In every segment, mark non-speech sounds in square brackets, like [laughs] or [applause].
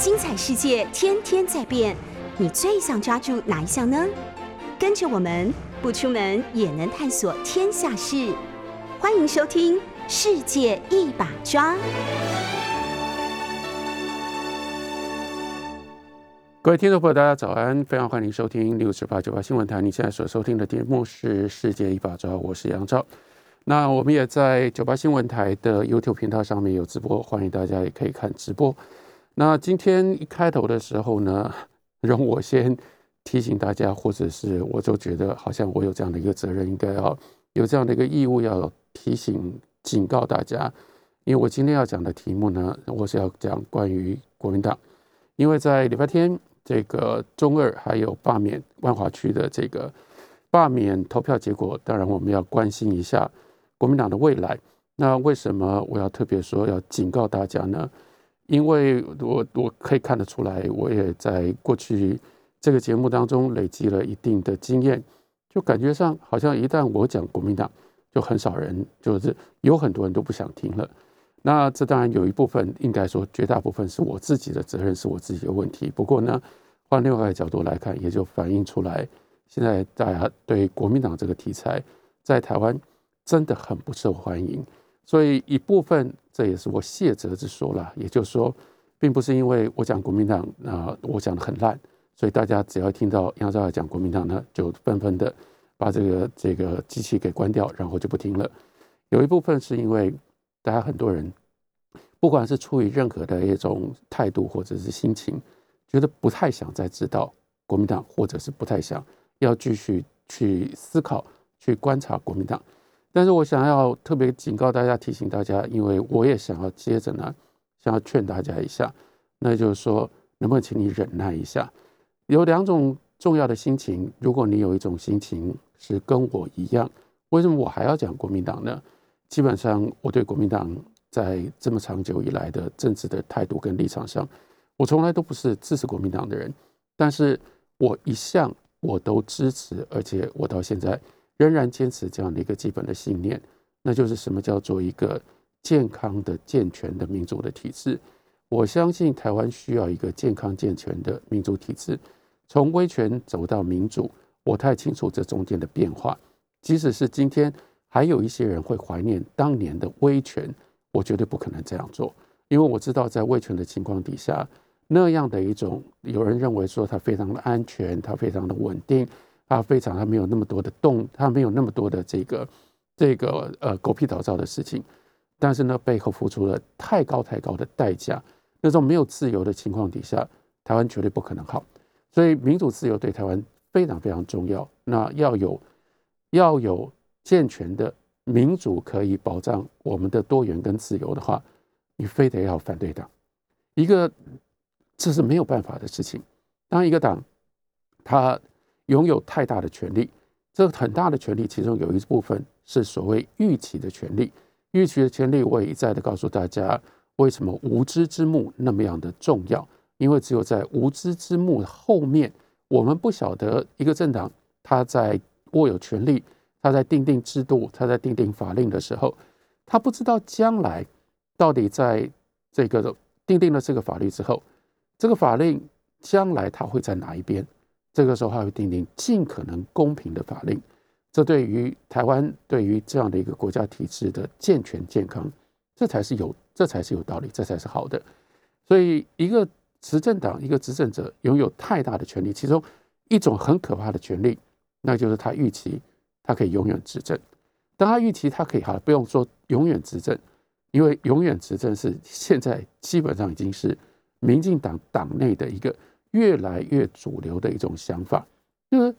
精彩世界天天在变，你最想抓住哪一项呢？跟着我们不出门也能探索天下事，欢迎收听《世界一把抓》。各位听众朋友，大家早安！非常欢迎收听六十八九八新闻台。你现在所收听的节目是《世界一把抓》，我是杨照。那我们也在九八新闻台的 YouTube 频道上面有直播，欢迎大家也可以看直播。那今天一开头的时候呢，[laughs] 容我先提醒大家，或者是我就觉得好像我有这样的一个责任，应该要有这样的一个义务，要提醒、警告大家。因为我今天要讲的题目呢，我是要讲关于国民党，因为在礼拜天这个中二还有罢免万华区的这个罢免投票结果，当然我们要关心一下国民党的未来。那为什么我要特别说要警告大家呢？因为我我可以看得出来，我也在过去这个节目当中累积了一定的经验，就感觉上好像一旦我讲国民党，就很少人，就是有很多人都不想听了。那这当然有一部分，应该说绝大部分是我自己的责任，是我自己的问题。不过呢，换另外一个角度来看，也就反映出来，现在大家对国民党这个题材在台湾真的很不受欢迎。所以一部分，这也是我谢责之说了。也就是说，并不是因为我讲国民党，啊我讲的很烂，所以大家只要听到杨兆来讲国民党呢，就纷纷的把这个这个机器给关掉，然后就不听了。有一部分是因为大家很多人，不管是出于任何的一种态度或者是心情，觉得不太想再知道国民党，或者是不太想要继续去思考、去观察国民党。但是我想要特别警告大家、提醒大家，因为我也想要接着呢，想要劝大家一下，那就是说，能不能请你忍耐一下？有两种重要的心情，如果你有一种心情是跟我一样，为什么我还要讲国民党呢？基本上，我对国民党在这么长久以来的政治的态度跟立场上，我从来都不是支持国民党的人，但是我一向我都支持，而且我到现在。仍然坚持这样的一个基本的信念，那就是什么叫做一个健康的、健全的民主的体制。我相信台湾需要一个健康健全的民主体制，从威权走到民主，我太清楚这中间的变化。即使是今天，还有一些人会怀念当年的威权，我绝对不可能这样做，因为我知道在威权的情况底下，那样的一种，有人认为说它非常的安全，它非常的稳定。他非常，他没有那么多的动，他没有那么多的这个这个呃狗屁倒灶的事情，但是呢，背后付出了太高太高的代价。那种没有自由的情况底下，台湾绝对不可能好。所以民主自由对台湾非常非常重要。那要有要有健全的民主可以保障我们的多元跟自由的话，你非得要反对党，一个这是没有办法的事情。当一个党他。拥有太大的权利，这个很大的权利，其中有一部分是所谓预期的权利。预期的权利，我也一再的告诉大家，为什么无知之幕那么样的重要？因为只有在无知之幕后面，我们不晓得一个政党他在握有权力，他在定定制度，他在定定法令的时候，他不知道将来到底在这个定定了这个法律之后，这个法令将来他会在哪一边？这个时候，他会订定尽可能公平的法令，这对于台湾，对于这样的一个国家体制的健全健康，这才是有，这才是有道理，这才是好的。所以，一个执政党，一个执政者拥有太大的权利，其中一种很可怕的权利，那就是他预期他可以永远执政。当他预期他可以好，不用说永远执政，因为永远执政是现在基本上已经是民进党党内的一个。越来越主流的一种想法，就是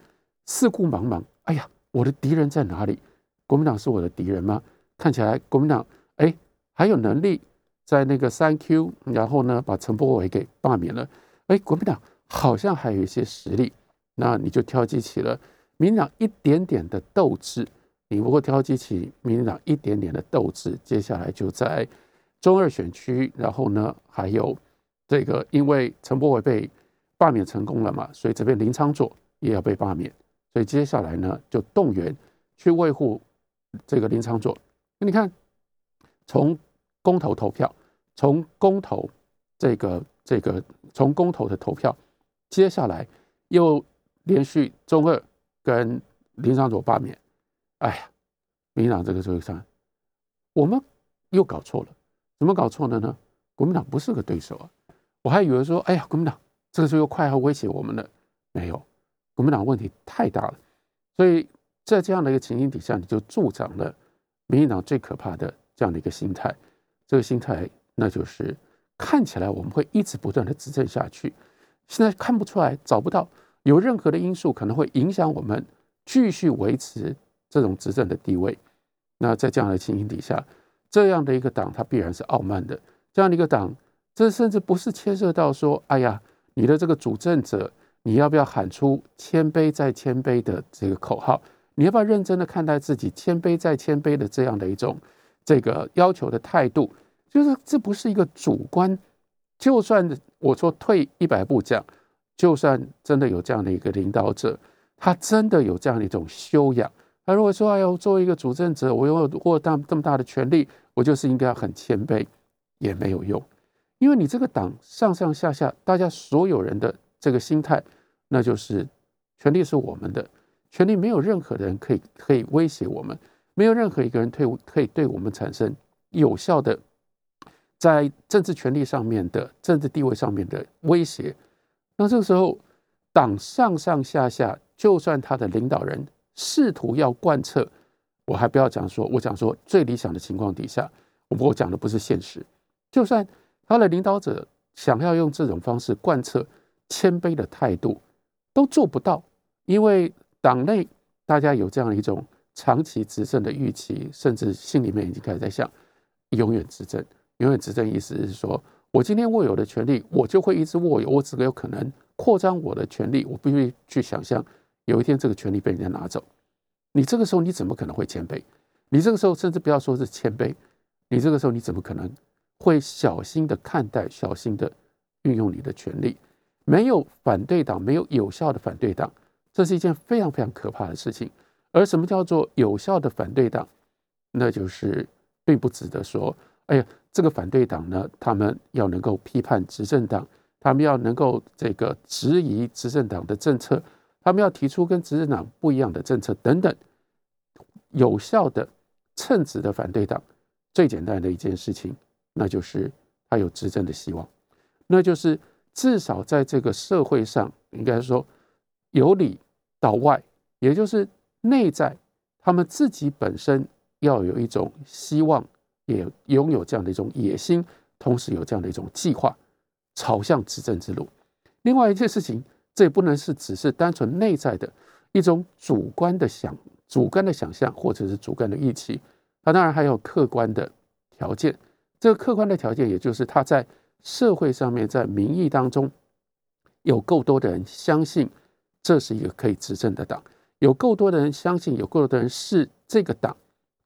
四顾茫茫。哎呀，我的敌人在哪里？国民党是我的敌人吗？看起来国民党哎还有能力在那个三 Q，然后呢把陈柏伟给罢免了。哎，国民党好像还有一些实力，那你就挑激起了民进党一点点的斗志。你如果挑激起民进党一点点的斗志，接下来就在中二选区，然后呢还有这个，因为陈柏伟被罢免成功了嘛？所以这边林昌佐也要被罢免，所以接下来呢，就动员去维护这个林昌佐。那你看，从公投投票，从公投这个这个从公投的投票，接下来又连续中二跟林昌佐罢免，哎呀，民进党这个时候上，我们又搞错了，怎么搞错了呢？国民党不是个对手啊，我还以为说，哎呀，国民党这个时候又快要威胁我们了，没有，国民党问题太大了，所以在这样的一个情形底下，你就助长了民进党最可怕的这样的一个心态，这个心态那就是看起来我们会一直不断的执政下去，现在看不出来，找不到有任何的因素可能会影响我们继续维持这种执政的地位，那在这样的情形底下，这样的一个党，它必然是傲慢的。这样的一个党，这甚至不是牵涉到说，哎呀，你的这个主政者，你要不要喊出谦卑再谦卑的这个口号？你要不要认真的看待自己谦卑再谦卑的这样的一种这个要求的态度？就是这不是一个主观。就算我说退一百步讲，就算真的有这样的一个领导者，他真的有这样的一种修养，他如果说，哎呦，作为一个主政者，我有过大这么大的权利，我就是应该要很谦卑。也没有用，因为你这个党上上下下，大家所有人的这个心态，那就是权力是我们的，权力没有任何人可以可以威胁我们，没有任何一个人退可以对我们产生有效的在政治权力上面的政治地位上面的威胁。那这个时候，党上上下下，就算他的领导人试图要贯彻，我还不要讲说，我讲说最理想的情况底下，我我讲的不是现实。就算他的领导者想要用这种方式贯彻谦卑的态度，都做不到，因为党内大家有这样一种长期执政的预期，甚至心里面已经开始在想永远执政。永远执政意思是说，我今天握有的权利，我就会一直握有，我只有可能扩张我的权利，我必须去想象有一天这个权利被人家拿走。你这个时候你怎么可能会谦卑？你这个时候甚至不要说是谦卑，你这个时候你怎么可能？会小心的看待，小心的运用你的权利。没有反对党，没有有效的反对党，这是一件非常非常可怕的事情。而什么叫做有效的反对党？那就是并不值得说，哎呀，这个反对党呢，他们要能够批判执政党，他们要能够这个质疑执政党的政策，他们要提出跟执政党不一样的政策等等。有效的称职的反对党，最简单的一件事情。那就是他有执政的希望，那就是至少在这个社会上，应该说由里到外，也就是内在他们自己本身要有一种希望，也拥有这样的一种野心，同时有这样的一种计划，朝向执政之路。另外一件事情，这也不能是只是单纯内在的一种主观的想、主观的想象，或者是主观的预期，它当然还有客观的条件。这个客观的条件，也就是他在社会上面，在民意当中，有够多的人相信这是一个可以执政的党，有够多的人相信，有够多的人是这个党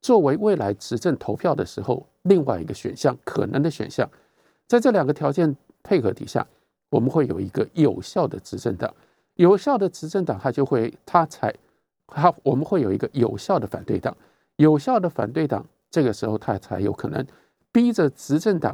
作为未来执政投票的时候另外一个选项，可能的选项。在这两个条件配合底下，我们会有一个有效的执政党，有效的执政党，他就会，他才，他我们会有一个有效的反对党，有效的反对党，这个时候他才有可能。逼着执政党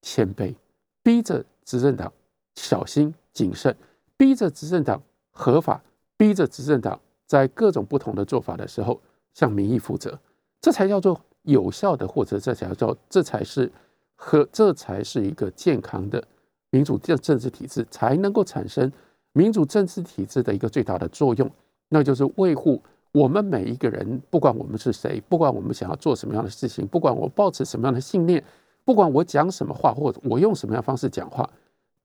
谦卑，逼着执政党小心谨慎，逼着执政党合法，逼着执政党在各种不同的做法的时候向民意负责，这才叫做有效的，或者这才叫这才是和这才是一个健康的民主政政治体制才能够产生民主政治体制的一个最大的作用，那就是维护。我们每一个人，不管我们是谁，不管我们想要做什么样的事情，不管我抱持什么样的信念，不管我讲什么话，或者我用什么样方式讲话，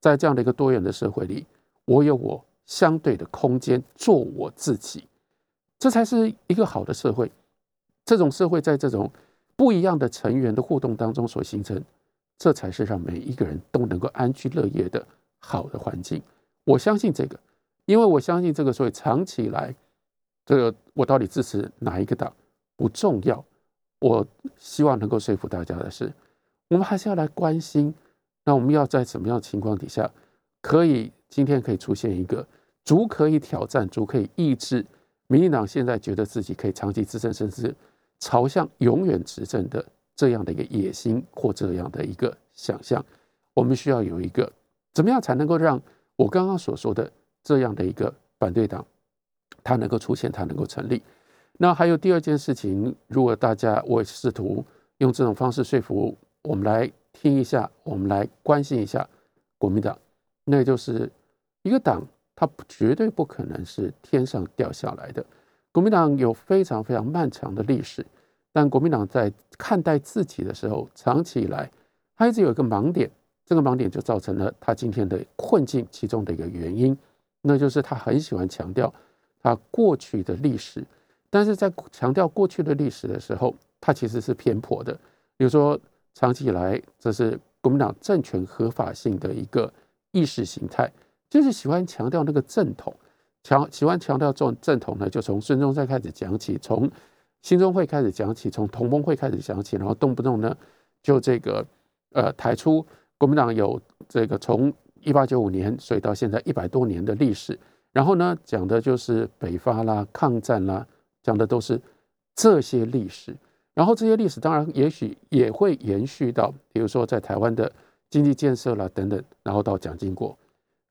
在这样的一个多元的社会里，我有我相对的空间做我自己，这才是一个好的社会。这种社会在这种不一样的成员的互动当中所形成，这才是让每一个人都能够安居乐业的好的环境。我相信这个，因为我相信这个，所以长期以来。这个我到底支持哪一个党不重要，我希望能够说服大家的是，我们还是要来关心。那我们要在什么样的情况底下，可以今天可以出现一个足可以挑战、足可以抑制民进党现在觉得自己可以长期执政，甚至朝向永远执政的这样的一个野心或这样的一个想象？我们需要有一个怎么样才能够让我刚刚所说的这样的一个反对党，它能够出现，它能够成立？那还有第二件事情，如果大家我试图用这种方式说服我们来听一下，我们来关心一下国民党，那就是一个党，它绝对不可能是天上掉下来的。国民党有非常非常漫长的历史，但国民党在看待自己的时候，长期以来，它一直有一个盲点，这个盲点就造成了他今天的困境，其中的一个原因，那就是他很喜欢强调啊过去的历史。但是在强调过去的历史的时候，它其实是偏颇的。比如说，长期以来，这是国民党政权合法性的一个意识形态，就是喜欢强调那个正统，强喜欢强调这种正统呢，就从孙中山开始讲起，从兴中会开始讲起，从同盟会开始讲起，然后动不动呢，就这个呃抬出国民党有这个从一八九五年，所以到现在一百多年的历史，然后呢讲的就是北伐啦、抗战啦。讲的都是这些历史，然后这些历史当然也许也会延续到，比如说在台湾的经济建设啦等等，然后到蒋经国。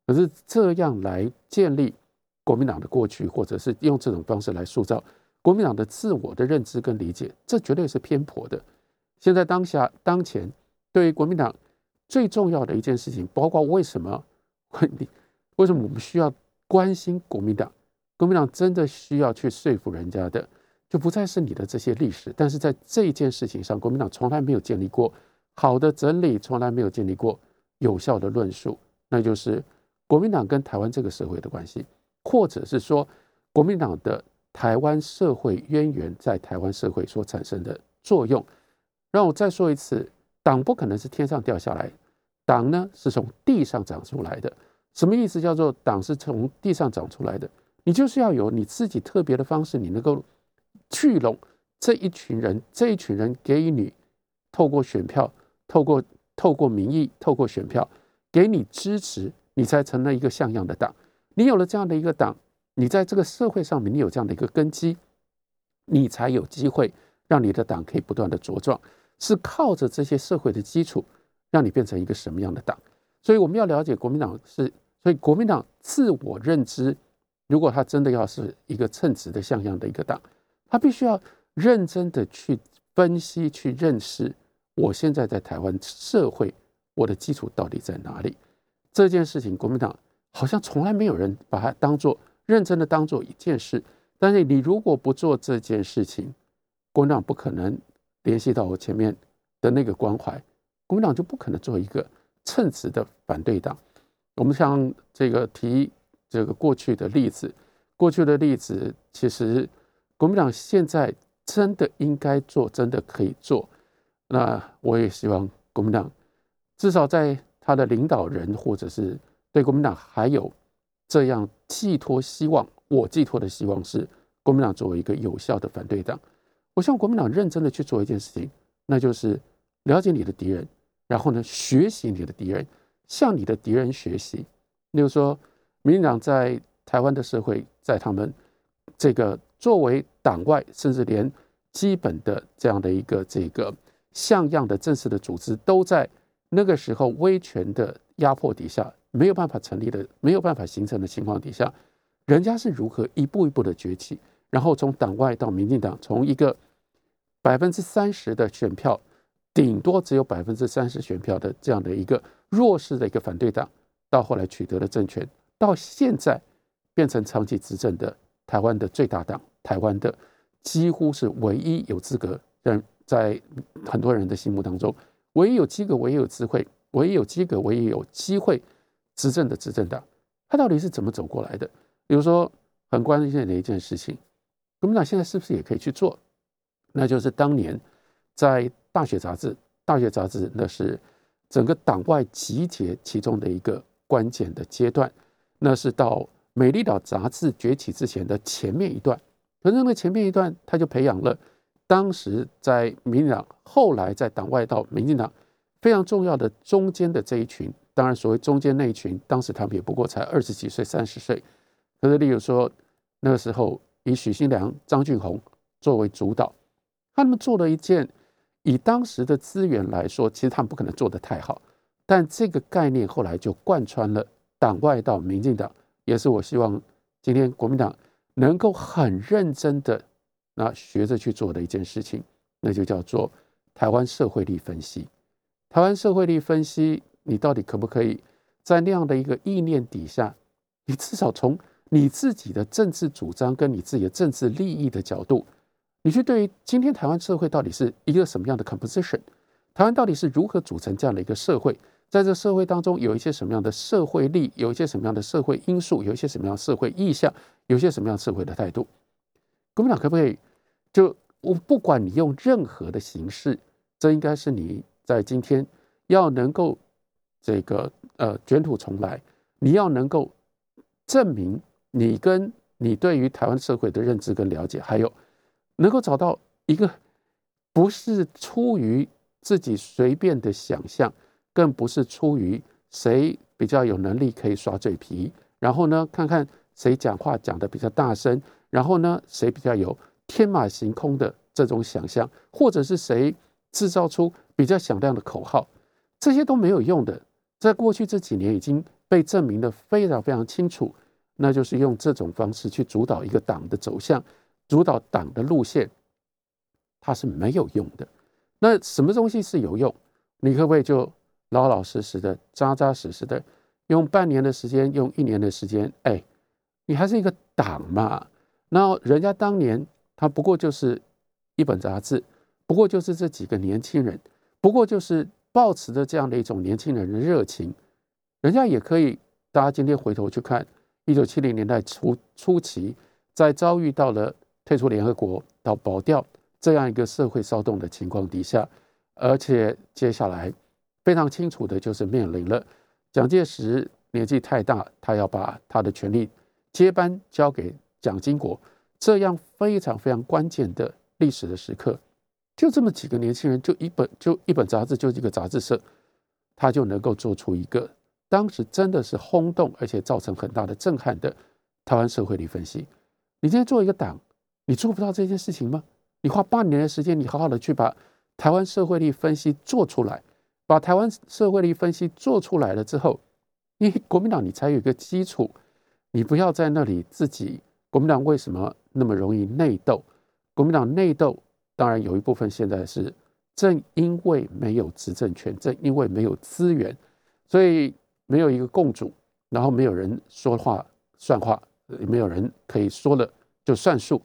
可是这样来建立国民党的过去，或者是用这种方式来塑造国民党的自我的认知跟理解，这绝对是偏颇的。现在当下当前，对于国民党最重要的一件事情，包括为什么 [laughs] 为什么我们需要关心国民党？国民党真的需要去说服人家的，就不再是你的这些历史。但是在这件事情上，国民党从来没有建立过好的整理，从来没有建立过有效的论述，那就是国民党跟台湾这个社会的关系，或者是说国民党的台湾社会渊源在台湾社会所产生的作用。让我再说一次，党不可能是天上掉下来，党呢是从地上长出来的。什么意思？叫做党是从地上长出来的。你就是要有你自己特别的方式，你能够聚拢这一群人，这一群人给予你透过选票、透过透过民意、透过选票给你支持，你才成了一个像样的党。你有了这样的一个党，你在这个社会上面你有这样的一个根基，你才有机会让你的党可以不断的茁壮。是靠着这些社会的基础，让你变成一个什么样的党？所以我们要了解国民党是，所以国民党自我认知。如果他真的要是一个称职的像样的一个党，他必须要认真的去分析、去认识我现在在台湾社会我的基础到底在哪里。这件事情，国民党好像从来没有人把它当做认真的当做一件事。但是你如果不做这件事情，国民党不可能联系到我前面的那个关怀，国民党就不可能做一个称职的反对党。我们像这个提。这个过去的例子，过去的例子，其实国民党现在真的应该做，真的可以做。那我也希望国民党至少在他的领导人，或者是对国民党还有这样寄托希望。我寄托的希望是国民党作为一个有效的反对党，我希望国民党认真的去做一件事情，那就是了解你的敌人，然后呢，学习你的敌人，向你的敌人学习。例如说。民进党在台湾的社会，在他们这个作为党外，甚至连基本的这样的一个这个像样的正式的组织，都在那个时候威权的压迫底下没有办法成立的、没有办法形成的情况底下，人家是如何一步一步的崛起，然后从党外到民进党，从一个百分之三十的选票，顶多只有百分之三十选票的这样的一个弱势的一个反对党，到后来取得了政权。到现在变成长期执政的台湾的最大党，台湾的几乎是唯一有资格让在很多人的心目当中，唯一有资格、唯一有智慧、唯一有资格、唯一有机会执政的执政党，他到底是怎么走过来的？比如说很关键的一件事情，国民党现在是不是也可以去做？那就是当年在《大学》杂志，《大学》杂志那是整个党外集结其中的一个关键的阶段。那是到《美丽岛》杂志崛起之前的前面一段，反正那前面一段，他就培养了当时在民进党，后来在党外到民进党非常重要的中间的这一群。当然，所谓中间那一群，当时他们也不过才二十几岁、三十岁。可是，例如说那个时候，以许新良、张俊宏作为主导，他们做了一件，以当时的资源来说，其实他们不可能做得太好。但这个概念后来就贯穿了党外到民进党，也是我希望今天国民党能够很认真的那学着去做的一件事情，那就叫做台湾社会力分析。台湾社会力分析，你到底可不可以在那样的一个意念底下，你至少从你自己的政治主张跟你自己的政治利益的角度，你去对于今天台湾社会到底是一个什么样的 composition？台湾到底是如何组成这样的一个社会？在这社会当中，有一些什么样的社会力，有一些什么样的社会因素，有一些什么样的社会意向，有一些什么样社会的态度？国民党可不可以？就我不管你用任何的形式，这应该是你在今天要能够这个呃卷土重来，你要能够证明你跟你对于台湾社会的认知跟了解，还有能够找到一个不是出于自己随便的想象。更不是出于谁比较有能力可以耍嘴皮，然后呢，看看谁讲话讲的比较大声，然后呢，谁比较有天马行空的这种想象，或者是谁制造出比较响亮的口号，这些都没有用的。在过去这几年已经被证明的非常非常清楚，那就是用这种方式去主导一个党的走向，主导党的路线，它是没有用的。那什么东西是有用？你可不可以就？老老实实的、扎扎实实的，用半年的时间，用一年的时间，哎，你还是一个党嘛？那人家当年他不过就是一本杂志，不过就是这几个年轻人，不过就是抱持着这样的一种年轻人的热情，人家也可以。大家今天回头去看，一九七零年代初初期，在遭遇到了退出联合国到保钓这样一个社会骚动的情况底下，而且接下来。非常清楚的就是面临了蒋介石年纪太大，他要把他的权力接班交给蒋经国，这样非常非常关键的历史的时刻，就这么几个年轻人，就一本就一本杂志，就一个杂志社，他就能够做出一个当时真的是轰动，而且造成很大的震撼的台湾社会力分析。你今天做一个党，你做不到这件事情吗？你花半年的时间，你好好的去把台湾社会力分析做出来。把台湾社会力分析做出来了之后，你国民党你才有一个基础，你不要在那里自己。国民党为什么那么容易内斗？国民党内斗，当然有一部分现在是正因为没有执政权，正因为没有资源，所以没有一个共主，然后没有人说话算话，没有人可以说了就算数。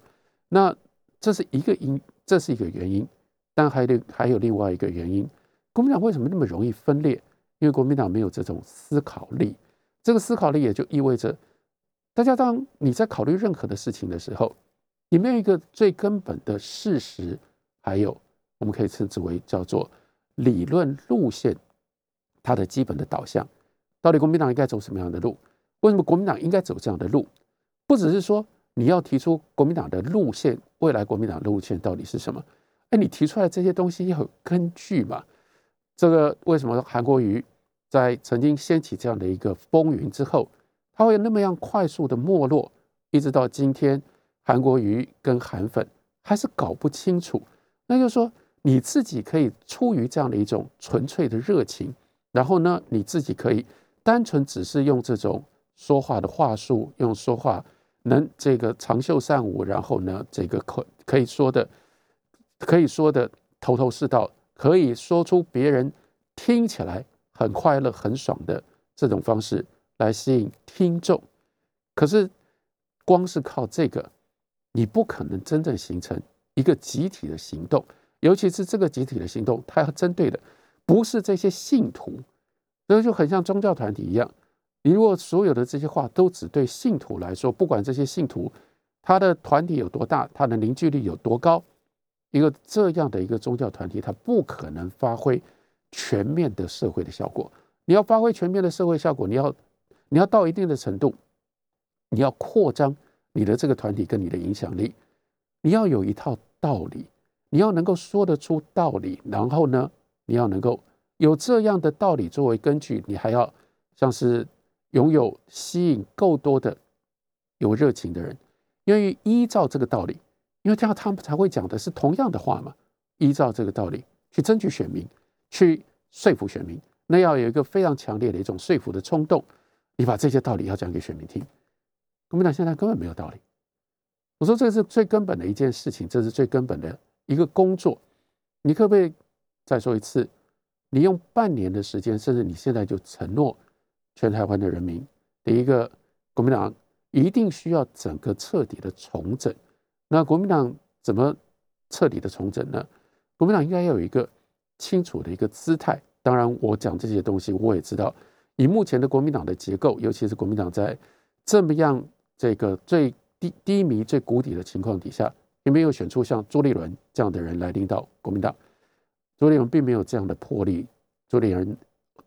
那这是一个因，这是一个原因，但还得还有另外一个原因。国民党为什么那么容易分裂？因为国民党没有这种思考力。这个思考力也就意味着，大家当你在考虑任何的事情的时候，你没有一个最根本的事实，还有我们可以称之为叫做理论路线，它的基本的导向，到底国民党应该走什么样的路？为什么国民党应该走这样的路？不只是说你要提出国民党的路线，未来国民党的路线到底是什么？哎，你提出来这些东西要有根据嘛？这个为什么韩国瑜在曾经掀起这样的一个风云之后，他会那么样快速的没落，一直到今天，韩国瑜跟韩粉还是搞不清楚。那就是说，你自己可以出于这样的一种纯粹的热情，然后呢，你自己可以单纯只是用这种说话的话术，用说话能这个长袖善舞，然后呢，这个可可以说的，可以说的头头是道。可以说出别人听起来很快乐、很爽的这种方式来吸引听众，可是光是靠这个，你不可能真正形成一个集体的行动。尤其是这个集体的行动，它要针对的不是这些信徒，那就很像宗教团体一样。你如果所有的这些话都只对信徒来说，不管这些信徒他的团体有多大，他的凝聚力有多高。一个这样的一个宗教团体，它不可能发挥全面的社会的效果。你要发挥全面的社会效果，你要你要到一定的程度，你要扩张你的这个团体跟你的影响力。你要有一套道理，你要能够说得出道理，然后呢，你要能够有这样的道理作为根据，你还要像是拥有吸引够多的有热情的人，愿意依照这个道理。因为这样，他们才会讲的是同样的话嘛。依照这个道理去争取选民，去说服选民，那要有一个非常强烈的一种说服的冲动，你把这些道理要讲给选民听。国民党现在根本没有道理。我说这是最根本的一件事情，这是最根本的一个工作。你可不可以再说一次？你用半年的时间，甚至你现在就承诺全台湾的人民，第一个，国民党一定需要整个彻底的重整。那国民党怎么彻底的重整呢？国民党应该要有一个清楚的一个姿态。当然，我讲这些东西，我也知道，以目前的国民党的结构，尤其是国民党在这么样这个最低低迷、最谷底的情况底下，也没有选出像朱立伦这样的人来领导国民党。朱立伦并没有这样的魄力。朱立伦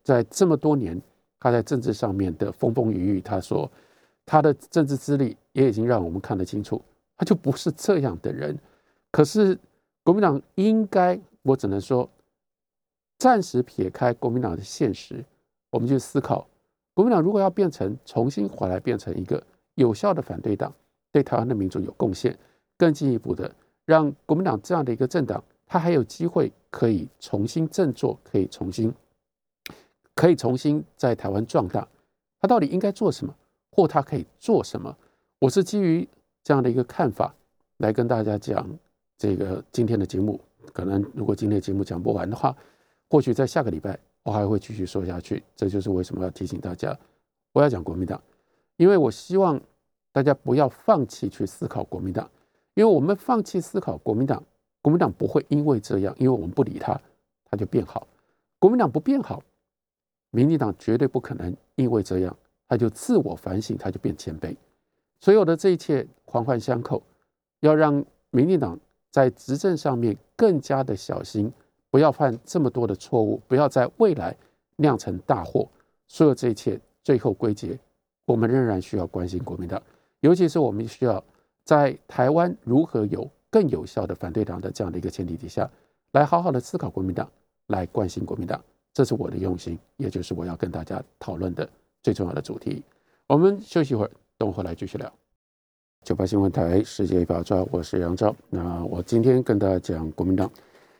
在这么多年，他在政治上面的风风雨雨，他说他的政治资历也已经让我们看得清楚，他就不是这样的人。可是国民党应该，我只能说，暂时撇开国民党的现实，我们去思考，国民党如果要变成重新回来，变成一个有效的反对党，对台湾的民主有贡献，更进一步的让国民党这样的一个政党。他还有机会可以重新振作，可以重新，可以重新在台湾壮大。他到底应该做什么，或他可以做什么？我是基于这样的一个看法来跟大家讲这个今天的节目。可能如果今天的节目讲不完的话，或许在下个礼拜我还会继续说下去。这就是为什么要提醒大家，我要讲国民党，因为我希望大家不要放弃去思考国民党，因为我们放弃思考国民党。国民党不会因为这样，因为我们不理他，他就变好。国民党不变好，民进党绝对不可能因为这样，他就自我反省，他就变谦卑。所有的这一切环环相扣，要让民进党在执政上面更加的小心，不要犯这么多的错误，不要在未来酿成大祸。所有这一切最后归结，我们仍然需要关心国民党，尤其是我们需要在台湾如何有。更有效的反对党的这样的一个前提底下，来好好的思考国民党，来关心国民党，这是我的用心，也就是我要跟大家讨论的最重要的主题。我们休息一会儿，等我回来继续聊。九八新闻台世界一把抓，我是杨照。那我今天跟大家讲国民党，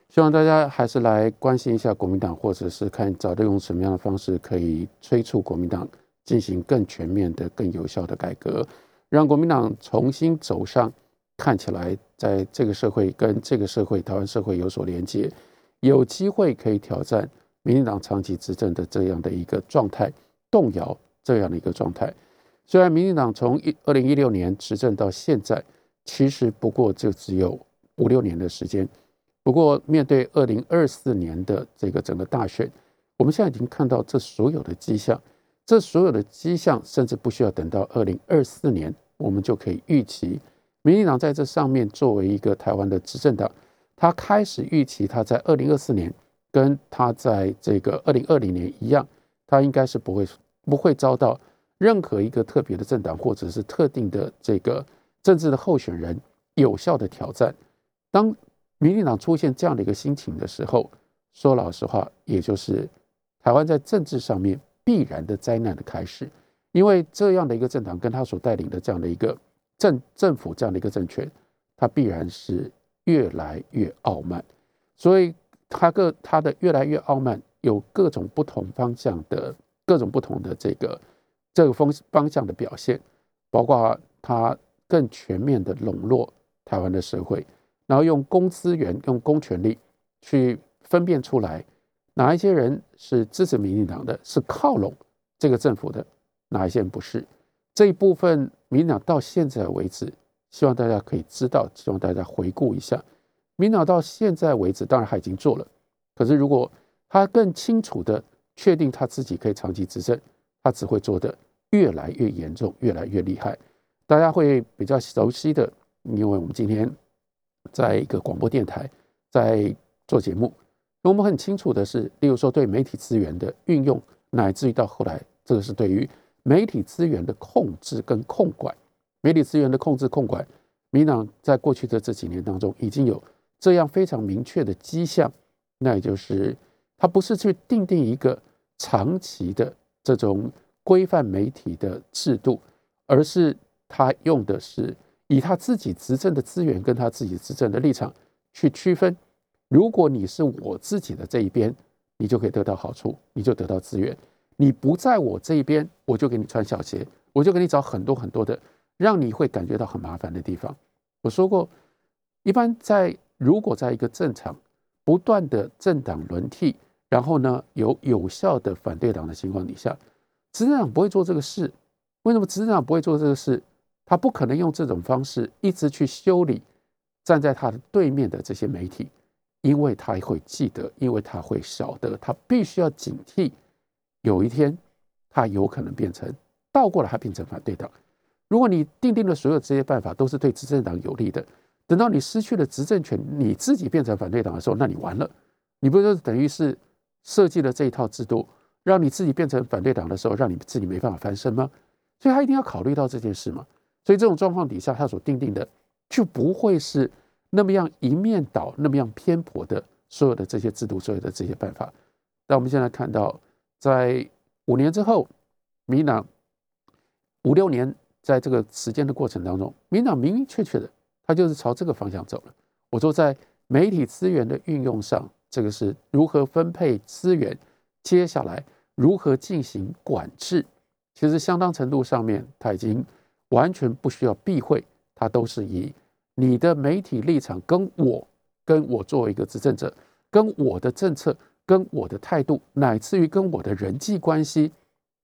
希望大家还是来关心一下国民党，或者是看找到用什么样的方式可以催促国民党进行更全面的、更有效的改革，让国民党重新走上。看起来，在这个社会跟这个社会、台湾社会有所连接，有机会可以挑战民进党长期执政的这样的一个状态，动摇这样的一个状态。虽然民进党从一二零一六年执政到现在，其实不过就只有五六年的时间。不过面对二零二四年的这个整个大选，我们现在已经看到这所有的迹象，这所有的迹象，甚至不需要等到二零二四年，我们就可以预期。民进党在这上面作为一个台湾的执政党，他开始预期他在二零二四年跟他在这个二零二零年一样，他应该是不会不会遭到任何一个特别的政党或者是特定的这个政治的候选人有效的挑战。当民进党出现这样的一个心情的时候，说老实话，也就是台湾在政治上面必然的灾难的开始，因为这样的一个政党跟他所带领的这样的一个。政政府这样的一个政权，它必然是越来越傲慢，所以他个他的越来越傲慢，有各种不同方向的各种不同的这个这个方方向的表现，包括他更全面的笼络台湾的社会，然后用公资源、用公权力去分辨出来哪一些人是支持民进党的，是靠拢这个政府的，哪一些人不是。这一部分，民进党到现在为止，希望大家可以知道，希望大家回顾一下，民党到现在为止，当然他已经做了，可是如果他更清楚的确定他自己可以长期执政，他只会做的越来越严重，越来越厉害。大家会比较熟悉的，因为我们今天在一个广播电台在做节目，我们很清楚的是，例如说对媒体资源的运用，乃至于到后来，这个是对于。媒体资源的控制跟控管，媒体资源的控制控管，民党在过去的这几年当中已经有这样非常明确的迹象，那也就是他不是去定定一个长期的这种规范媒体的制度，而是他用的是以他自己执政的资源跟他自己执政的立场去区分，如果你是我自己的这一边，你就可以得到好处，你就得到资源。你不在我这一边，我就给你穿小鞋，我就给你找很多很多的让你会感觉到很麻烦的地方。我说过，一般在如果在一个正常、不断的政党轮替，然后呢有有效的反对党的情况底下，执政党不会做这个事。为什么执政党不会做这个事？他不可能用这种方式一直去修理站在他的对面的这些媒体，因为他会记得，因为他会晓得，他必须要警惕。有一天，他有可能变成倒过来，他变成反对党。如果你定定的所有这些办法都是对执政党有利的，等到你失去了执政权，你自己变成反对党的时候，那你完了。你不就等于是设计了这一套制度，让你自己变成反对党的时候，让你自己没办法翻身吗？所以他一定要考虑到这件事嘛。所以这种状况底下，他所定定的就不会是那么样一面倒、那么样偏颇的所有的这些制度、所有的这些办法。那我们现在看到。在五年之后，民党五六年在这个时间的过程当中，民党明明确确的，他就是朝这个方向走了。我说，在媒体资源的运用上，这个是如何分配资源，接下来如何进行管制，其实相当程度上面，他已经完全不需要避讳，他都是以你的媒体立场跟我，跟我作为一个执政者，跟我的政策。跟我的态度，乃至于跟我的人际关系，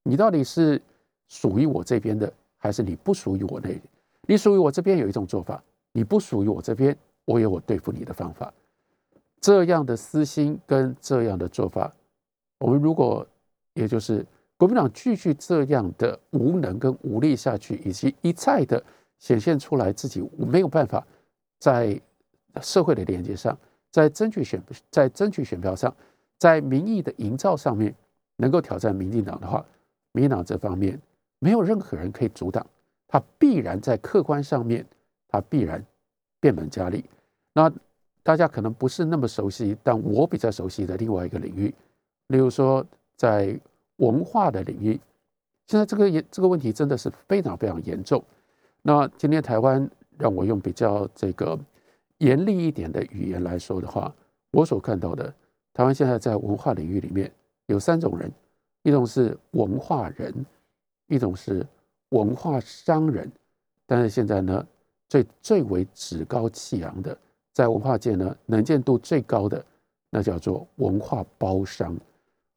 你到底是属于我这边的，还是你不属于我那里？你属于我这边有一种做法，你不属于我这边，我有我对付你的方法。这样的私心跟这样的做法，我们如果也就是国民党继续这样的无能跟无力下去，以及一再的显现出来自己没有办法在社会的连接上，在争取选在争取选票上。在民意的营造上面，能够挑战民进党的话，民进党这方面没有任何人可以阻挡，他必然在客观上面，他必然变本加厉。那大家可能不是那么熟悉，但我比较熟悉的另外一个领域，例如说在文化的领域，现在这个也这个问题真的是非常非常严重。那今天台湾让我用比较这个严厉一点的语言来说的话，我所看到的。台湾现在在文化领域里面有三种人，一种是文化人，一种是文化商人，但是现在呢，最最为趾高气扬的，在文化界呢能见度最高的，那叫做文化包商。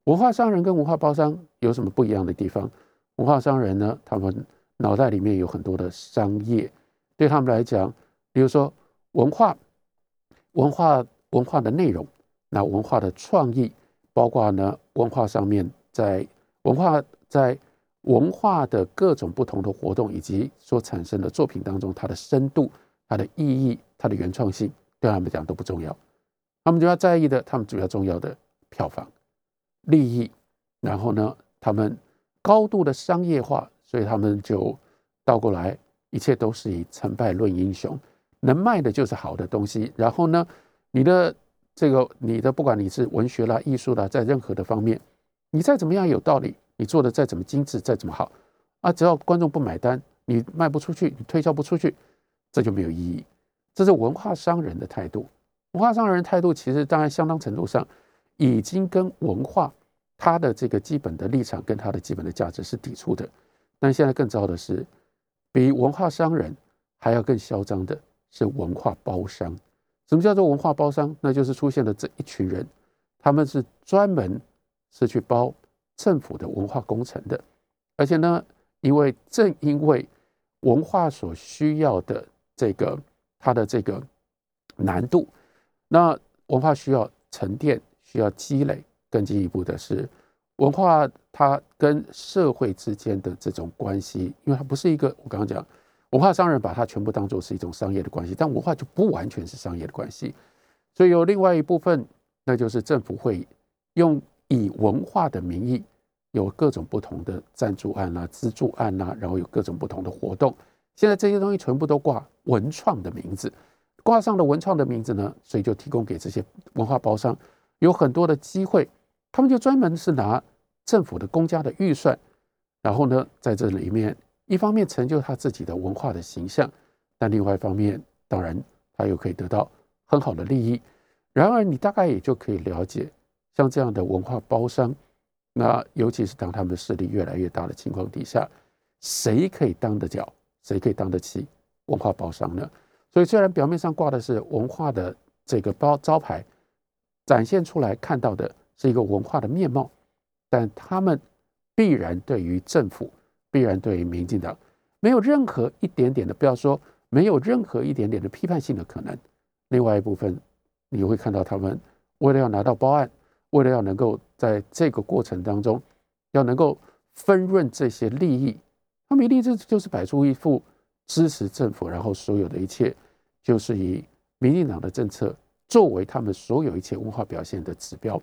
文化商人跟文化包商有什么不一样的地方？文化商人呢，他们脑袋里面有很多的商业，对他们来讲，比如说文化、文化、文化的内容。那文化的创意，包括呢文化上面，在文化在文化的各种不同的活动以及所产生的作品当中，它的深度、它的意义、它的原创性，对他们讲都不重要。他们主要在意的，他们主要重要的票房、利益，然后呢，他们高度的商业化，所以他们就倒过来，一切都是以成败论英雄，能卖的就是好的东西。然后呢，你的。这个你的不管你是文学啦、艺术啦，在任何的方面，你再怎么样有道理，你做的再怎么精致、再怎么好啊，只要观众不买单，你卖不出去，你推销不出去，这就没有意义。这是文化商人的态度。文化商人态度其实当然相当程度上已经跟文化它的这个基本的立场跟它的基本的价值是抵触的。但现在更糟的是，比文化商人还要更嚣张的是文化包商。什么叫做文化包商？那就是出现了这一群人，他们是专门是去包政府的文化工程的，而且呢，因为正因为文化所需要的这个它的这个难度，那文化需要沉淀，需要积累，更进一步的是文化它跟社会之间的这种关系，因为它不是一个我刚刚讲。文化商人把它全部当做是一种商业的关系，但文化就不完全是商业的关系，所以有另外一部分，那就是政府会用以文化的名义，有各种不同的赞助案啦、资助案啦，然后有各种不同的活动。现在这些东西全部都挂文创的名字，挂上了文创的名字呢，所以就提供给这些文化包商有很多的机会，他们就专门是拿政府的公家的预算，然后呢，在这里面。一方面成就他自己的文化的形象，但另外一方面，当然他又可以得到很好的利益。然而，你大概也就可以了解，像这样的文化包商，那尤其是当他们的势力越来越大的情况底下，谁可以当得脚，谁可以当得起文化包商呢？所以虽然表面上挂的是文化的这个包招牌，展现出来看到的是一个文化的面貌，但他们必然对于政府，必然对于民进党，没有任何一点点的，不要说没有任何一点点的批判性的可能。另外一部分，你会看到他们为了要拿到报案，为了要能够在这个过程当中，要能够分润这些利益，他们一定是就是摆出一副支持政府，然后所有的一切就是以民进党的政策作为他们所有一切文化表现的指标，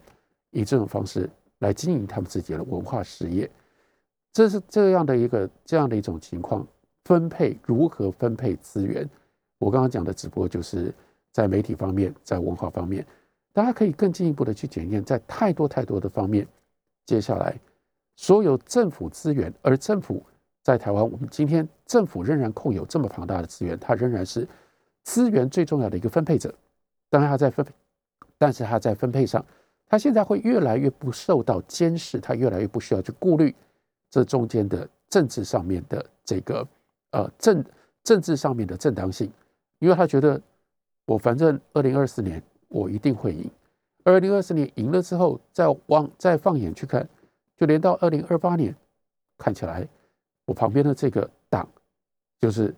以这种方式来经营他们自己的文化事业。这是这样的一个这样的一种情况，分配如何分配资源？我刚刚讲的只不过就是。在媒体方面，在文化方面，大家可以更进一步的去检验，在太多太多的方面，接下来所有政府资源，而政府在台湾，我们今天政府仍然控有这么庞大的资源，它仍然是资源最重要的一个分配者。当然，它在分配，但是它在分配上，它现在会越来越不受到监视，它越来越不需要去顾虑这中间的政治上面的这个呃政政治上面的正当性，因为他觉得。我反正二零二四年我一定会赢，二零二四年赢了之后，再往再放眼去看，就连到二零二八年，看起来我旁边的这个党，就是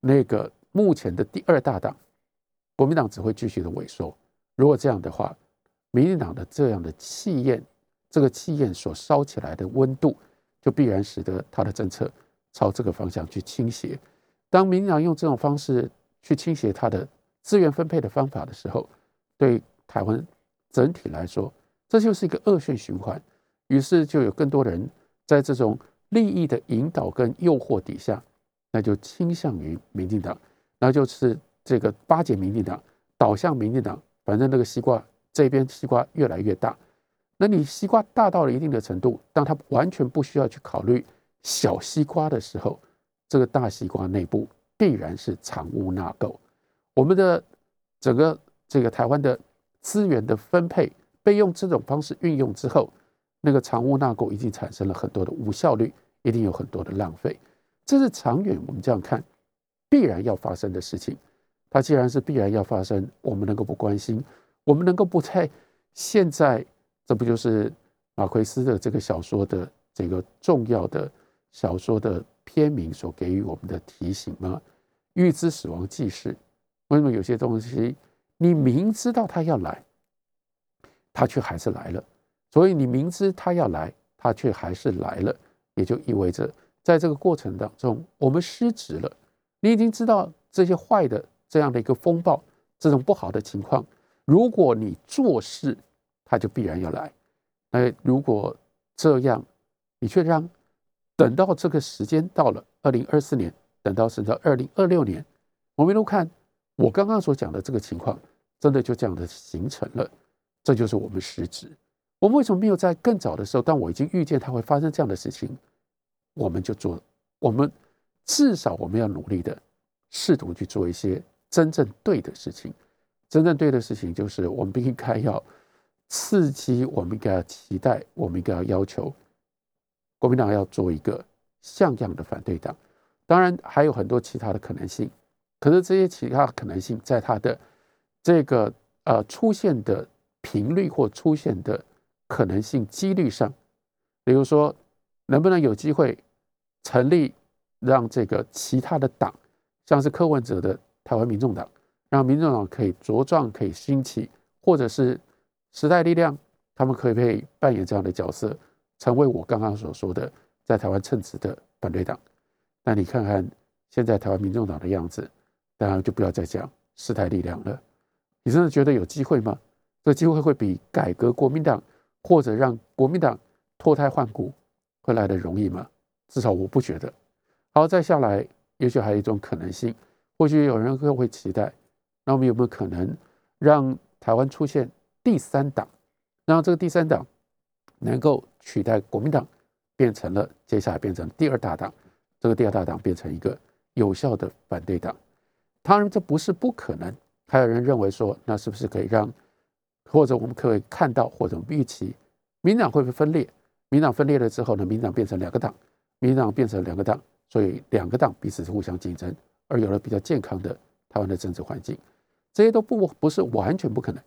那个目前的第二大党，国民党只会继续的萎缩。如果这样的话，民进党的这样的气焰，这个气焰所烧起来的温度，就必然使得他的政策朝这个方向去倾斜。当民进党用这种方式去倾斜他的。资源分配的方法的时候，对台湾整体来说，这就是一个恶性循环。于是就有更多人在这种利益的引导跟诱惑底下，那就倾向于民进党，那就是这个巴结民进党，倒向民进党。反正那个西瓜这边西瓜越来越大，那你西瓜大到了一定的程度，当他完全不需要去考虑小西瓜的时候，这个大西瓜内部必然是藏污纳垢。我们的整个这个台湾的资源的分配被用这种方式运用之后，那个藏污纳垢已经产生了很多的无效率，一定有很多的浪费。这是长远我们这样看必然要发生的事情。它既然是必然要发生，我们能够不关心，我们能够不在现在，这不就是马奎斯的这个小说的这个重要的小说的篇名所给予我们的提醒吗？预知死亡即逝。为什么有些东西你明知道他要来，他却还是来了？所以你明知他要来，他却还是来了，也就意味着在这个过程当中，我们失职了。你已经知道这些坏的这样的一个风暴，这种不好的情况，如果你做事，他就必然要来。那如果这样，你却让等到这个时间到了二零二四年，等到甚至二零二六年，我们都看。我刚刚所讲的这个情况，真的就这样的形成了，这就是我们失职。我们为什么没有在更早的时候，当我已经预见它会发生这样的事情，我们就做？我们至少我们要努力的，试图去做一些真正对的事情。真正对的事情就是，我们应该要刺激，我们应该要期待，我们应该要要求国民党要做一个像样的反对党。当然，还有很多其他的可能性。可是这些其他可能性，在它的这个呃出现的频率或出现的可能性几率上，比如说能不能有机会成立让这个其他的党，像是柯文哲的台湾民众党，让民众党可以茁壮、可以兴起，或者是时代力量，他们可以可以扮演这样的角色，成为我刚刚所说的在台湾称职的反对党。那你看看现在台湾民众党的样子。当然就不要再讲时代力量了。你真的觉得有机会吗？这机会会比改革国民党或者让国民党脱胎换骨会来的容易吗？至少我不觉得。好，再下来，也许还有一种可能性，或许有人会会期待，那我们有没有可能让台湾出现第三党，让这个第三党能够取代国民党，变成了接下来变成第二大党，这个第二大党变成一个有效的反对党。当然，这不是不可能。还有人认为说，那是不是可以让或者我们可以看到或者我们预期，民党会不会分裂？民党分裂了之后呢，民党变成两个党，民党变成两个党，所以两个党彼此是互相竞争，而有了比较健康的台湾的政治环境，这些都不不是完全不可能，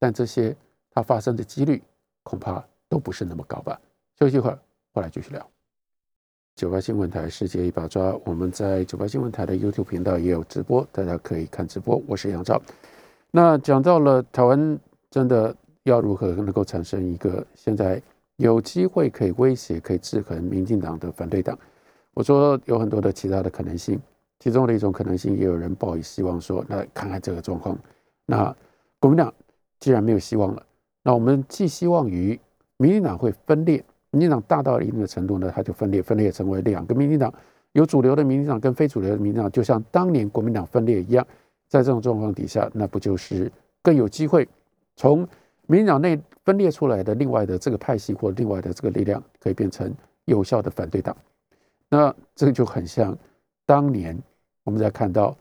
但这些它发生的几率恐怕都不是那么高吧。休息一会儿，回来继续聊。九八新闻台世界一把抓，我们在九八新闻台的 YouTube 频道也有直播，大家可以看直播。我是杨照。那讲到了台湾真的要如何能够产生一个现在有机会可以威胁、可以制衡民进党的反对党，我说有很多的其他的可能性，其中的一种可能性，也有人抱以希望说，那看看这个状况，那国民党既然没有希望了，那我们寄希望于民进党会分裂。民进党大到一定的程度呢，它就分裂，分裂成为两个民进党，有主流的民进党跟非主流的民进党，就像当年国民党分裂一样。在这种状况底下，那不就是更有机会从民进党内分裂出来的另外的这个派系或另外的这个力量，可以变成有效的反对党？那这个就很像当年我们在看到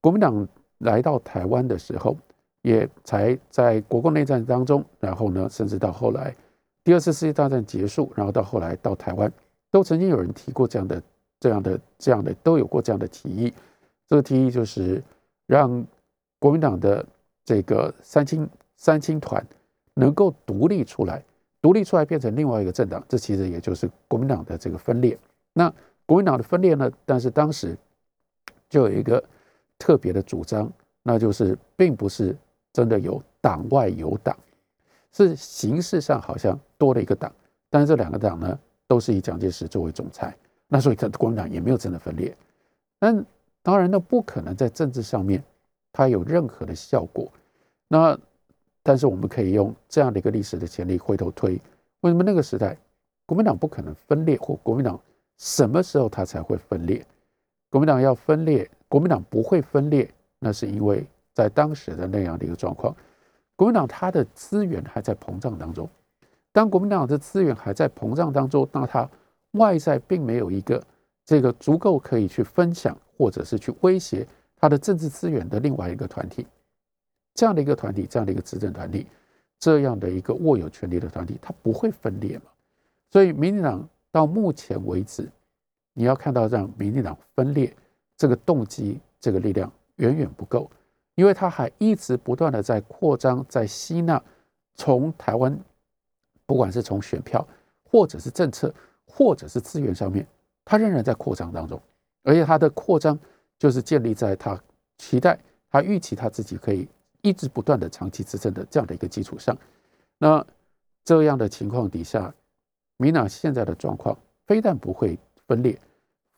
国民党来到台湾的时候，也才在国共内战当中，然后呢，甚至到后来。第二次世界大战结束，然后到后来到台湾，都曾经有人提过这样的、这样的、这样的，都有过这样的提议。这个提议就是让国民党的这个三青三青团能够独立出来，独立出来变成另外一个政党。这其实也就是国民党的这个分裂。那国民党的分裂呢？但是当时就有一个特别的主张，那就是并不是真的有党外有党。是形式上好像多了一个党，但是这两个党呢，都是以蒋介石作为总裁，那所以他国民党也没有真的分裂。但当然，那不可能在政治上面它有任何的效果。那但是我们可以用这样的一个历史的潜力回头推，为什么那个时代国民党不可能分裂，或国民党什么时候它才会分裂？国民党要分裂，国民党不会分裂，那是因为在当时的那样的一个状况。国民党它的资源还在膨胀当中，当国民党的资源还在膨胀当中，那它外在并没有一个这个足够可以去分享或者是去威胁它的政治资源的另外一个团体，这样的一个团体，这样的一个执政团体，这样的一个握有权力的团体，它不会分裂嘛？所以，民进党到目前为止，你要看到让民进党分裂这个动机、这个力量远远不够。因为他还一直不断的在扩张，在吸纳从台湾，不管是从选票，或者是政策，或者是资源上面，他仍然在扩张当中。而且他的扩张就是建立在他期待、他预期他自己可以一直不断的长期执政的这样的一个基础上。那这样的情况底下，民党现在的状况非但不会分裂，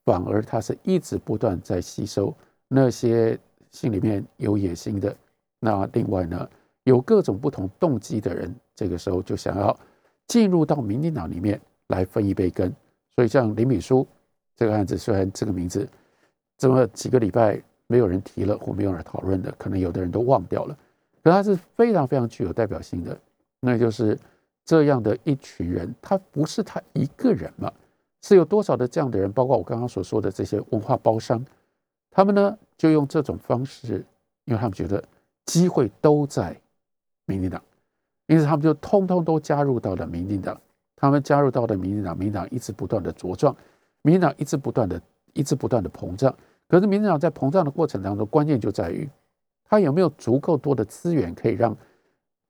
反而他是一直不断在吸收那些。心里面有野心的，那另外呢，有各种不同动机的人，这个时候就想要进入到民进党里面来分一杯羹。所以像林敏书这个案子，虽然这个名字这么几个礼拜没有人提了，或没有人讨论的，可能有的人都忘掉了，可他是非常非常具有代表性的。那就是这样的一群人，他不是他一个人嘛，是有多少的这样的人，包括我刚刚所说的这些文化包商。他们呢，就用这种方式，因为他们觉得机会都在民进党，因此他们就通通都加入到了民进党。他们加入到了民进党，民进党一直不断的茁壮，民进党一直不断的、一直不断的膨胀。可是民进党在膨胀的过程当中，关键就在于他有没有足够多的资源，可以让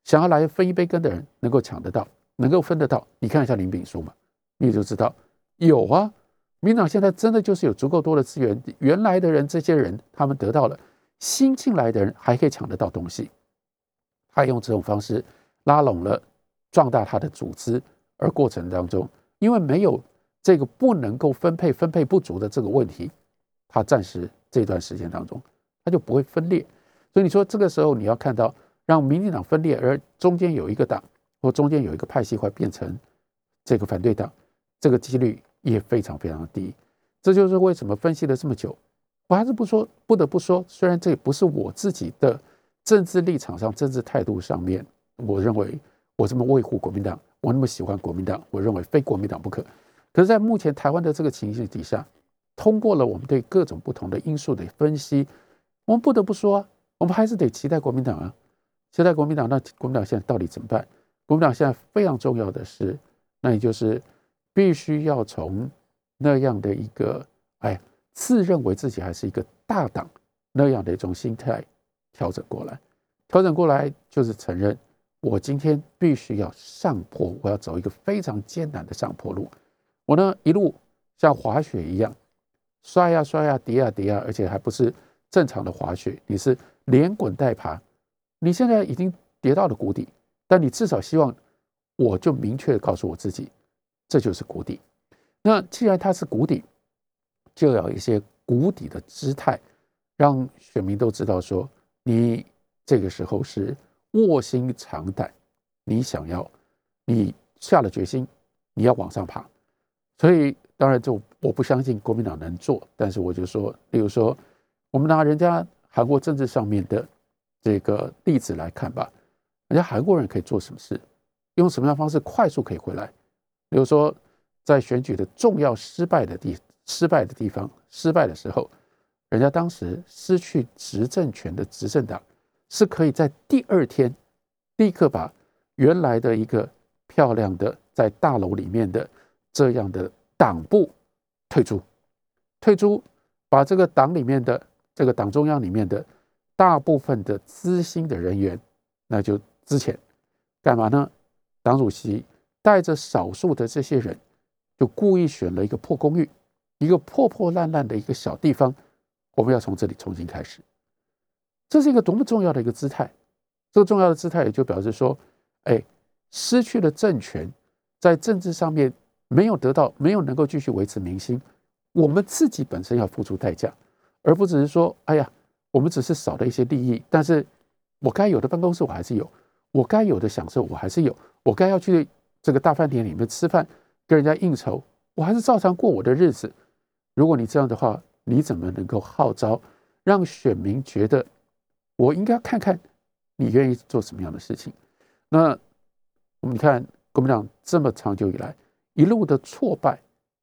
想要来分一杯羹的人能够抢得到，能够分得到。你看一下林炳书嘛，你就知道有啊。民进党现在真的就是有足够多的资源，原来的人这些人他们得到了，新进来的人还可以抢得到东西，他用这种方式拉拢了，壮大他的组织，而过程当中，因为没有这个不能够分配、分配不足的这个问题，他暂时这段时间当中他就不会分裂，所以你说这个时候你要看到让民进党分裂，而中间有一个党或中间有一个派系会变成这个反对党，这个几率。也非常非常低，这就是为什么分析了这么久，我还是不说，不得不说，虽然这也不是我自己的政治立场上、政治态度上面，我认为我这么维护国民党，我那么喜欢国民党，我认为非国民党不可。可是，在目前台湾的这个情形底下，通过了我们对各种不同的因素的分析，我们不得不说，我们还是得期待国民党啊。期待国民党那国民党现在到底怎么办？国民党现在非常重要的是，那也就是必须要从那样的一个哎自认为自己还是一个大党那样的一种心态调整过来，调整过来就是承认我今天必须要上坡，我要走一个非常艰难的上坡路。我呢一路像滑雪一样摔呀摔呀跌呀跌呀，而且还不是正常的滑雪，你是连滚带爬。你现在已经跌到了谷底，但你至少希望我就明确告诉我自己，这就是谷底。那既然它是谷底，就要一些谷底的姿态，让选民都知道说，你这个时候是卧薪尝胆，你想要，你下了决心，你要往上爬。所以当然就我不相信国民党能做，但是我就说，例如说，我们拿人家韩国政治上面的。这个例子来看吧，人家韩国人可以做什么事，用什么样方式快速可以回来？比如说，在选举的重要失败的地失败的地方失败的时候，人家当时失去执政权的执政党是可以在第二天立刻把原来的一个漂亮的在大楼里面的这样的党部退出，退出，把这个党里面的这个党中央里面的。大部分的资心的人员，那就之前干嘛呢？党主席带着少数的这些人，就故意选了一个破公寓，一个破破烂烂的一个小地方，我们要从这里重新开始。这是一个多么重要的一个姿态！这个重要的姿态也就表示说，哎，失去了政权，在政治上面没有得到，没有能够继续维持民心，我们自己本身要付出代价，而不只是说，哎呀。我们只是少了一些利益，但是我该有的办公室我还是有，我该有的享受我还是有，我该要去这个大饭店里面吃饭，跟人家应酬，我还是照常过我的日子。如果你这样的话，你怎么能够号召让选民觉得我应该看看你愿意做什么样的事情？那我们看国民党这么长久以来一路的挫败，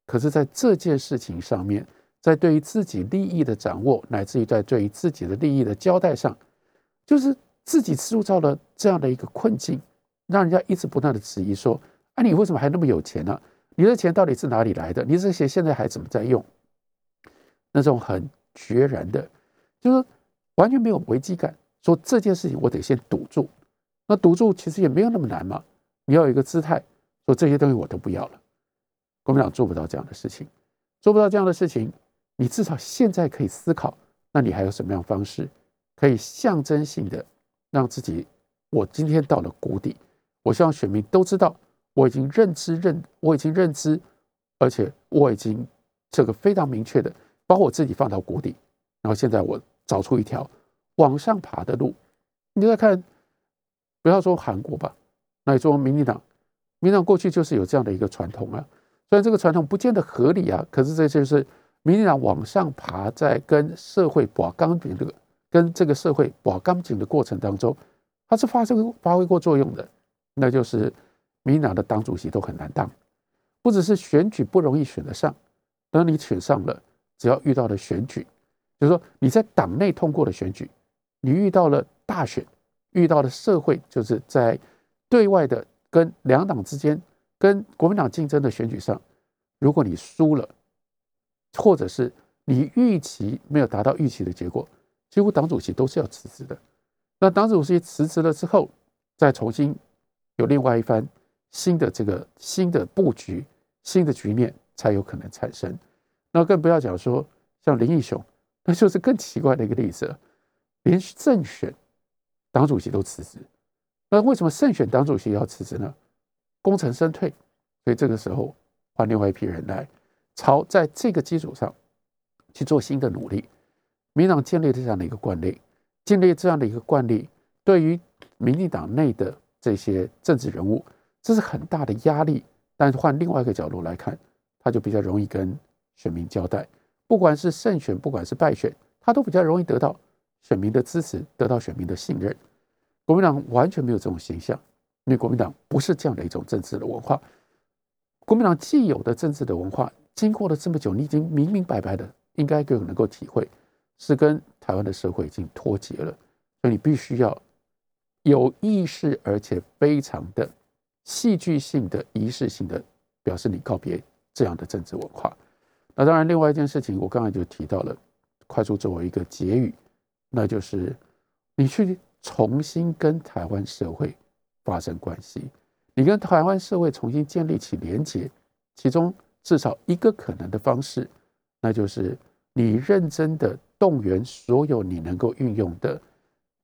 可是在这件事情上面。在对于自己利益的掌握，乃至于在对于自己的利益的交代上，就是自己塑造了这样的一个困境，让人家一直不断的质疑说：“啊，你为什么还那么有钱呢？你的钱到底是哪里来的？你这些现在还怎么在用？”那种很决然的，就是完全没有危机感，说这件事情我得先堵住。那堵住其实也没有那么难嘛，你要有一个姿态，说这些东西我都不要了。国民党做不到这样的事情，做不到这样的事情。你至少现在可以思考，那你还有什么样方式可以象征性的让自己？我今天到了谷底，我希望选民都知道，我已经认知认，我已经认知，而且我已经这个非常明确的把我自己放到谷底，然后现在我找出一条往上爬的路。你再看，不要说韩国吧，那你说民进党，民进党过去就是有这样的一个传统啊，虽然这个传统不见得合理啊，可是这就是。民进党往上爬，在跟社会把钢筋这个跟这个社会把钢筋的过程当中，它是发生发挥过作用的。那就是民进党的党主席都很难当，不只是选举不容易选得上，等你选上了，只要遇到了选举，就是说你在党内通过的选举，你遇到了大选，遇到了社会，就是在对外的跟两党之间跟国民党竞争的选举上，如果你输了。或者是你预期没有达到预期的结果，几乎党主席都是要辞职的。那党主席辞职了之后，再重新有另外一番新的这个新的布局、新的局面才有可能产生。那更不要讲说像林义雄，那就是更奇怪的一个例子，连胜选党主席都辞职。那为什么胜选党主席要辞职呢？功成身退，所以这个时候换另外一批人来。朝在这个基础上去做新的努力，民党建立这样的一个惯例，建立这样的一个惯例，对于民进党内的这些政治人物，这是很大的压力。但是换另外一个角度来看，他就比较容易跟选民交代，不管是胜选，不管是败选，他都比较容易得到选民的支持，得到选民的信任。国民党完全没有这种形象，因为国民党不是这样的一种政治的文化。国民党既有的政治的文化。经过了这么久，你已经明明白白的应该更能够体会，是跟台湾的社会已经脱节了，所以你必须要有意识而且非常的戏剧性的仪式性的表示你告别这样的政治文化。那当然，另外一件事情，我刚才就提到了，快速作为一个结语，那就是你去重新跟台湾社会发生关系，你跟台湾社会重新建立起连结，其中至少一个可能的方式，那就是你认真的动员所有你能够运用的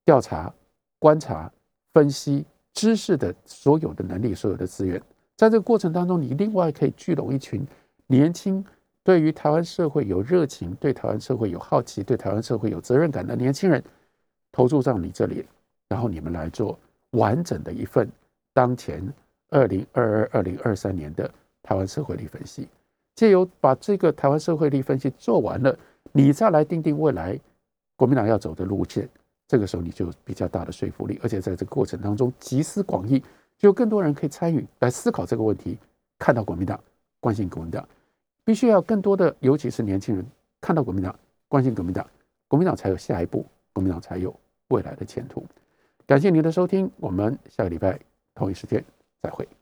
调查、观察、分析、知识的所有的能力、所有的资源，在这个过程当中，你另外可以聚拢一群年轻。对于台湾社会有热情、对台湾社会有好奇、对台湾社会有责任感的年轻人，投注到你这里，然后你们来做完整的一份当前二零二二、二零二三年的台湾社会力分析。借由把这个台湾社会力分析做完了，你再来定定未来国民党要走的路线，这个时候你就比较大的说服力，而且在这个过程当中集思广益，就有更多人可以参与来思考这个问题，看到国民党，关心国民党。必须要更多的，尤其是年轻人看到国民党，关心国民党，国民党才有下一步，国民党才有未来的前途。感谢您的收听，我们下个礼拜同一时间再会。